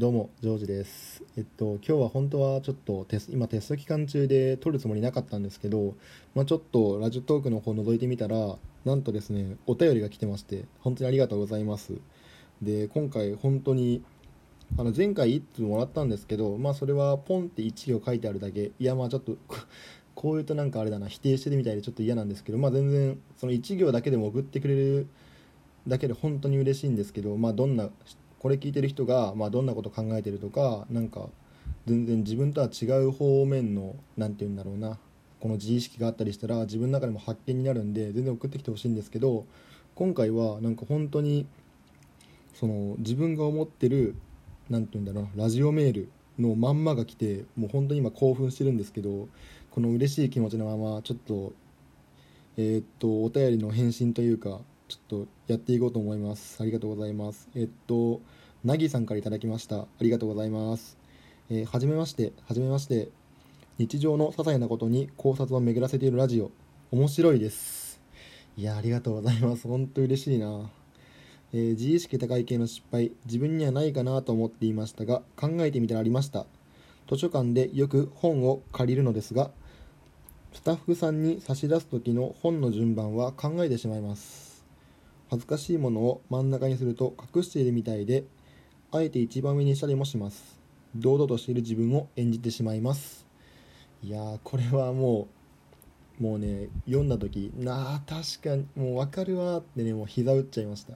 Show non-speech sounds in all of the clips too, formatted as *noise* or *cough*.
どうも、ジョージです。えっと、今日は本当はちょっとテス今テスト期間中で撮るつもりなかったんですけど、まあ、ちょっとラジオトークの方覗いてみたら、なんとですね、お便りが来てまして、本当にありがとうございます。で、今回本当に、あの前回1通もらったんですけど、まあそれはポンって1行書いてあるだけ、いやまあちょっと、*laughs* こういうとなんかあれだな、否定してるみたいでちょっと嫌なんですけど、まあ全然、その1行だけでも送ってくれるだけで本当に嬉しいんですけど、まあ、どんなこれ聞いてる人が、まあ、どんなこと考えてるとかなんか全然自分とは違う方面の何て言うんだろうなこの自意識があったりしたら自分の中でも発見になるんで全然送ってきてほしいんですけど今回はなんか本当にその自分が思ってる何て言うんだろうなラジオメールのまんまが来てもう本当に今興奮してるんですけどこの嬉しい気持ちのままちょっとえーっとお便りの返信というかちょっとやっていこうと思います。ありがとうございます。えっとなぎさんからいただきました。ありがとうございます。えーはじめまして。はじめまして。日常の些細なことに考察を巡らせているラジオ。面白いです。いやありがとうございます。本当嬉しいな。えー自意識高い系の失敗。自分にはないかなと思っていましたが考えてみたらありました。図書館でよく本を借りるのですがスタッフさんに差し出す時の本の順番は考えてしまいます。恥ずかしいものを真ん中にすると隠しているみたいであえて一番上にしたりもします。堂々としている自分を演じてしまいます。いやーこれはもうもうね読んだ時なあ確かにもう分かるわーってねもう膝打っちゃいました。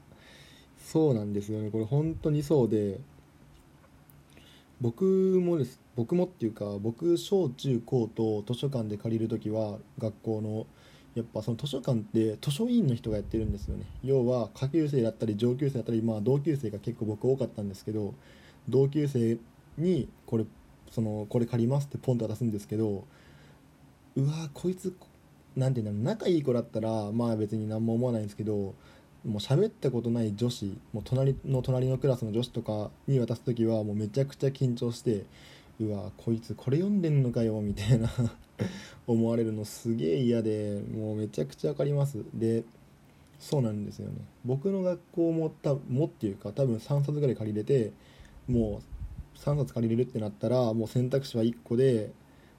そうなんですよね。これ本当にそうで僕もです。僕もっていうか僕小中高と図書館で借りる時は学校のやっぱその図書館って図書委員の人がやってるんですよね。要は下級生だったり上級生だったりまあ同級生が結構僕多かったんですけど同級生にこれそのこれ借りますってポンと渡すんですけどうわこいつなんていうんだろう仲いい子だったらまあ別に何も思わないんですけどもう喋ったことない女子もう隣の隣のクラスの女子とかに渡す時はもうめちゃくちゃ緊張してうわこいつこれ読んでんのかよみたいな *laughs* 思われるのすげえ嫌でもうめちゃくちゃ分かります。でそうなんですよね。僕の学校もたもっていうか多分3冊ぐらい借りれてもう3冊借りれるってなったらもう選択肢は1個で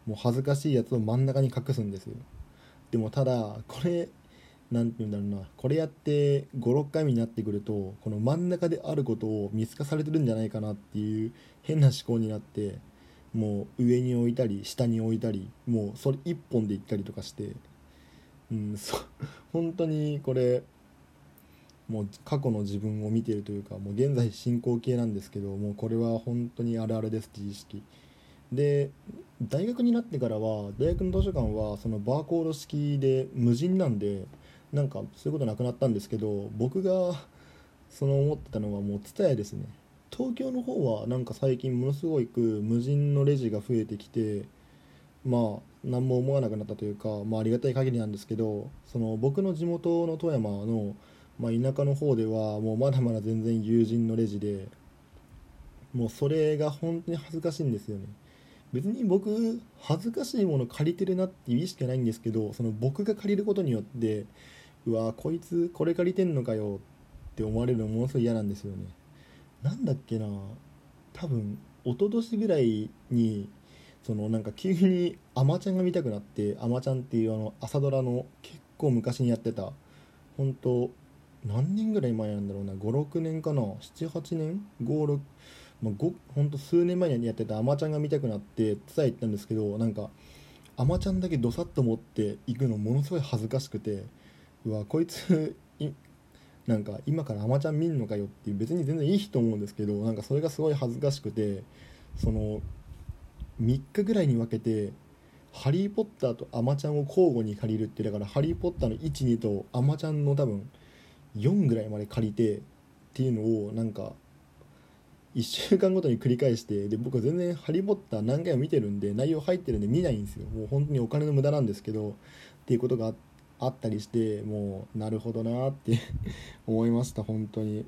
もう恥ずかしいやつを真ん中に隠すんですよ。でもただこれなんて言うんだろうな。これやって56回目になってくるとこの真ん中であることを見透かされてるんじゃないかなっていう変な思考になってもう上に置いたり下に置いたりもうそれ一本でいったりとかしてうん *laughs* そ本当にこれもう過去の自分を見てるというかもう現在進行形なんですけどもうこれは本当にあるあるです自意識。で大学になってからは大学の図書館はそのバーコード式で無人なんでなんかそういうことなくなったんですけど僕がその思ってたのはもう TSUTAYA ですね。東京の方はなんか最近ものすごく無人のレジが増えてきてまあ何も思わなくなったというか、まあ、ありがたい限りなんですけどその僕の地元の富山の、まあ、田舎の方ではもうまだまだ全然友人のレジでもうそれが本当に恥ずかしいんですよね。別に僕恥ずかしいもの借りてるなっていう意識はないんですけどその僕が借りることによってうわこいつこれ借りてんのかよって思われるのものすごい嫌なんですよね。なんだっけな。多分一昨年ぐらいにそのなんか急に「あまちゃん」が見たくなって「あまちゃん」っていうあの朝ドラの結構昔にやってた。本当何年ぐらい前なんだろうな。56年かな。78年？56まあ、ほんと数年前にやってた「あまちゃん」が見たくなって伝え行ったんですけどなんか「あまちゃん」だけどさっと持っていくのものすごい恥ずかしくてうわこいつなんか今からあまちゃん見んのかよっていう別に全然いい人思うんですけどなんかそれがすごい恥ずかしくてその3日ぐらいに分けて「ハリー・ポッター」と「あまちゃん」を交互に借りるってだから「ハリー・ポッター」の12と「あまちゃん」の多分4ぐらいまで借りてっていうのをなんか1週間ごとに繰り返してで僕は全然「ハリー・ポッター」何回も見てるんで内容入ってるんで見ないんですよ。もう本当にお金の無駄なんですけどっていうことがあっあったりしてもうなるほどなって *laughs* 思いました本当に。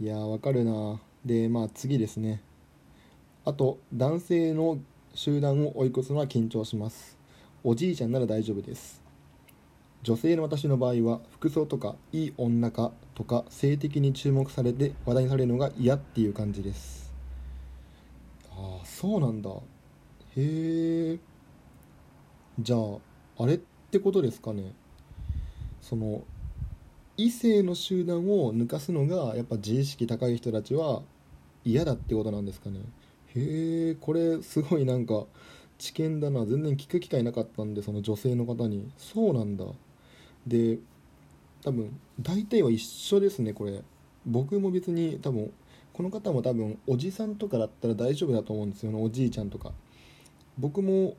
いやーわかるな。でまあ次ですね。あと男性の集団を追い越すのは緊張します。おじいちゃんなら大丈夫です。女性の私の場合は服装とかいい女かとか性的に注目されて話題にされるのが嫌っていう感じです。ああそうなんだ。へえじゃああれ？ってことですかね。その異性の集団を抜かすのがやっぱ自意識高い人たちは嫌だってことなんですかね。へえこれすごいなんか知見だな。全然聞く機会なかったんでその女性の方に。そうなんだ。で多分大体は一緒ですねこれ。僕も別に多分この方も多分おじさんとかだったら大丈夫だと思うんですよね。おじいちゃんとか。僕も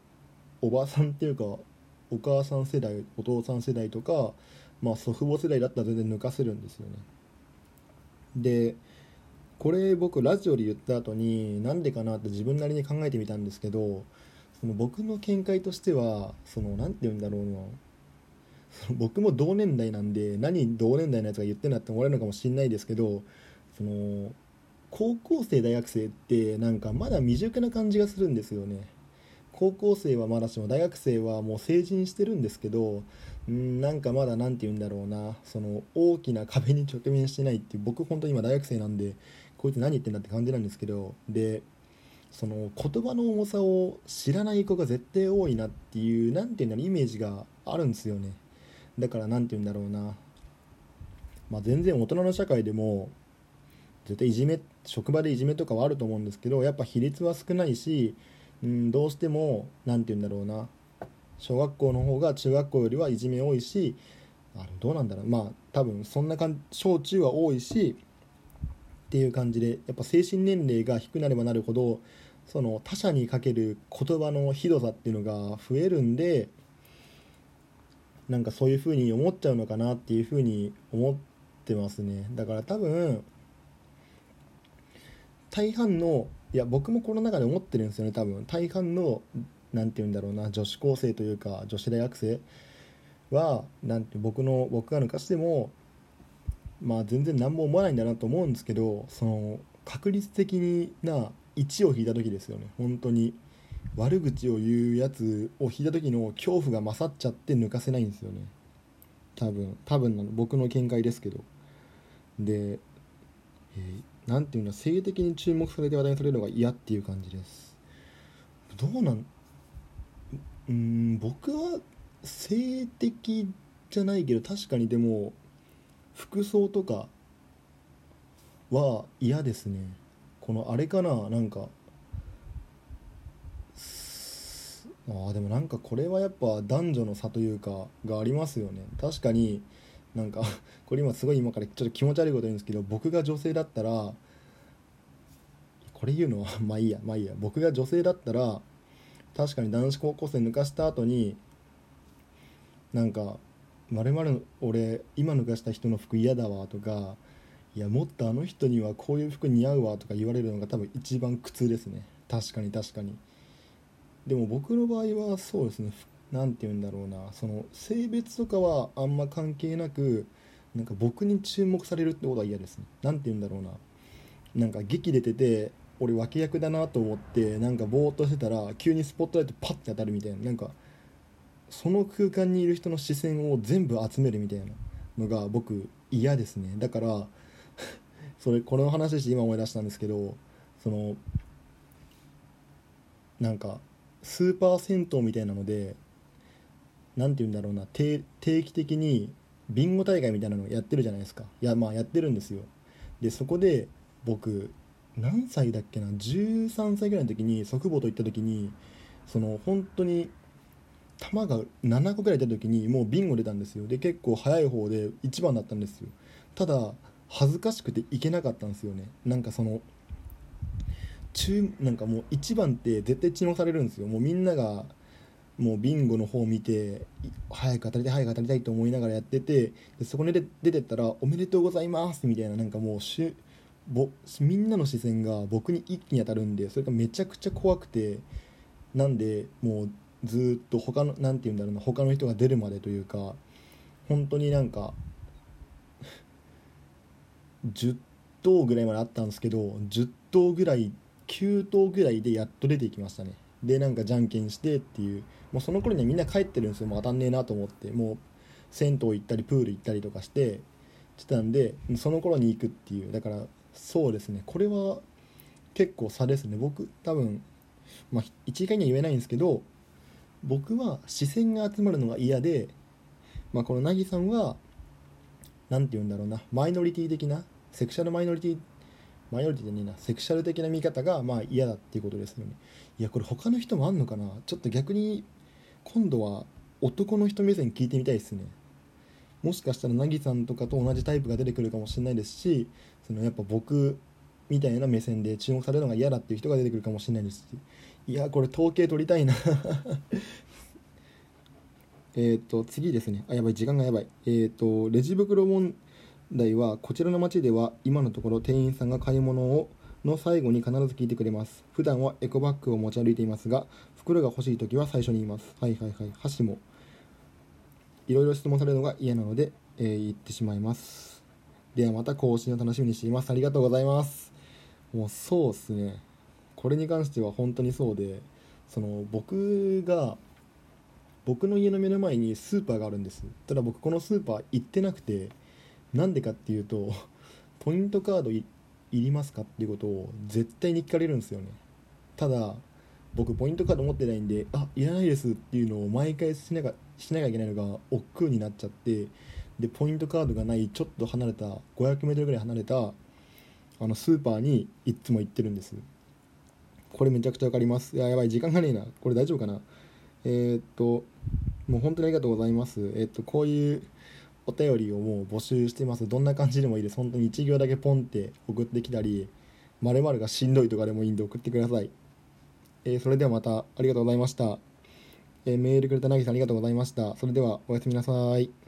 おばさんっていうかお母さん世代お父さん世代とか、まあ、祖父母世代だったら全然抜かせるんですよね。でこれ僕ラジオで言った後になんでかなって自分なりに考えてみたんですけどその僕の見解としてはその何て言うんだろうな。僕も同年代なんで何同年代のやつが言ってんだって思われるのかもしれないですけどその高校生大学生ってなんかまだ未熟な感じがするんですよね。高校生はまだしも大学生はもう成人してるんですけどんなんかまだ何て言うんだろうな。その大きな壁に直面してないっていう僕本当に今大学生なんでこいつ何言ってんだって感じなんですけどでその言葉の重さを知らない子が絶対多いなっていう何て言うんだろうイメージがあるんですよね。だから何て言うんだろうな、まあ、全然大人の社会でも絶対いじめ職場でいじめとかはあると思うんですけどやっぱ比率は少ないし、うん、どうしても何て言うんだろうな。小学校の方が中学校よりはいじめ多いしあどうなんだろう。まあ多分そんな感じ小中は多いしっていう感じでやっぱ精神年齢が低くなればなるほどその他者にかける言葉のひどさっていうのが増えるんでなんかそういう風に思っちゃうのかなっていう風に思ってますね。だから多分大半のいや僕もこの中で思ってるんですよね多分。大半の何て言うんだろうな女子高生というか女子大学生はなんて僕の僕が抜かしてもまあ全然何も思わないんだなと思うんですけどその確率的にな1を引いた時ですよね。本当に悪口を言うやつを引いた時の恐怖が勝っちゃって抜かせないんですよね。多分多分の僕の見解ですけど。で、えー、なんていうの性的に注目されて話題にされるのが嫌っていう感じです。どうなん？うん僕は性的じゃないけど確かにでも服装とかは嫌ですね。このあれかな？なんかあでもなんかこれはやっぱ男女の差というかがありますよね。確かになんか *laughs* これ今すごい今からちょっと気持ち悪いこと言うんですけど僕が女性だったらこれ言うのは *laughs* まあいいやまあいいや。僕が女性だったら確かに男子高校生抜かした後になんか「まる俺今抜かした人の服嫌だわ」とか「いやもっとあの人にはこういう服似合うわ」とか言われるのが多分一番苦痛ですね。確かに確かに。でも僕の場合はそうですね。何て言うんだろうなその性別とかはあんま関係なくなんか僕に注目されるってことは嫌ですね。何て言うんだろうな。なんか劇出てて俺脇役だなと思ってなんかぼーっとしてたら急にスポットライトパッて当たるみたいな。なんかその空間にいる人の視線を全部集めるみたいなのが僕嫌ですね。だから *laughs* それこの話して今思い出したんですけどそのなんかスーパー銭湯みたいなので何て言うんだろうな定期的にビンゴ大会みたいなのやってるじゃないですか。いやまあやってるんですよ。でそこで僕何歳だっけな13歳ぐらいの時に祖父母と行った時にその本当に球が7個ぐらい出た時にもうビンゴ出たんですよ。で結構早い方で1番だったんですよ。ただ恥ずかしくていけなかったんですよね。なんかその中なんかもう1番って絶対注目されるんですよ。もうみんながもうビンゴの方を見て早く当たりたい早く当たりたいと思いながらやっててでそこに出てったら「おめでとうございます」みたいななんかもうしぼみんなの視線が僕に一気に当たるんでそれがめちゃくちゃ怖くてなんでもうずっと他の何て言うんだろうな他の人が出るまでというか本当になんか10頭ぐらいまであったんですけど10頭ぐらい9頭ぐらいでやっと出てきましたね。でなんかじゃんけんしてっていう。もうその頃にはみんな帰ってるんですよ。もう当たんねえなと思って。もう銭湯行ったりプール行ったりとかして。してたんでその頃に行くっていう。だからそうですね。これは結構差ですね。僕多分まあ一概には言えないんですけど僕は視線が集まるのが嫌で、まあ、この凪さんは何て言うんだろうな。マイノリティ的なセクシャルマイノリティマイノリティじゃねえなセクシャル的な見方がまあ嫌だっていうことですよね。いやこれ他の人もあんのかな？ちょっと逆に今度は男の人目線聞いてみたいですね。もしかしたら凪さんとかと同じタイプが出てくるかもしれないですしそのやっぱ僕みたいな目線で注目されるのが嫌だっていう人が出てくるかもしれないですし。いやこれ統計取りたいな。*laughs* えっと次ですね。あやばい。時間がやばい。えっ、ー、とレジ袋問題はこちらの町では今のところ店員さんが買い物をの最後に必ず聞いてくれます。普段はエコバッグを持ち歩いていますが袋が欲しい時は最初に言います。はいはいはい。箸も。いろいろ質問されるのが嫌なので、えー、言ってしまいます。ではまた更新を楽しみにしています。ありがとうございます。もうそうっすね。これに関しては本当にそうでその僕が僕の家の目の前にスーパーがあるんです。ただ僕このスーパー行ってなくてなんでかっていうとポイントカードいりますかっていうことを絶対に聞かれるんですよね。ただ僕ポイントカード持ってないんであいらないですっていうのを毎回しなきゃしなきゃいけないのが億劫になっちゃってでポイントカードがないちょっと離れた 500m ぐらい離れたあのスーパーにいつも行ってるんです。これめちゃくちゃ分かります。いややばい時間がねえな。これ大丈夫かな？えー、っともう本当にありがとうございます。えー、っとこういうお便りをもう募集してます。どんな感じでもいいです。本当に1行だけポンって送ってきたりまるがしんどいとかでもいいんで送ってください、えー、それではまたありがとうございました、えー、メールくれたなぎさんありがとうございました。それではおやすみなさい。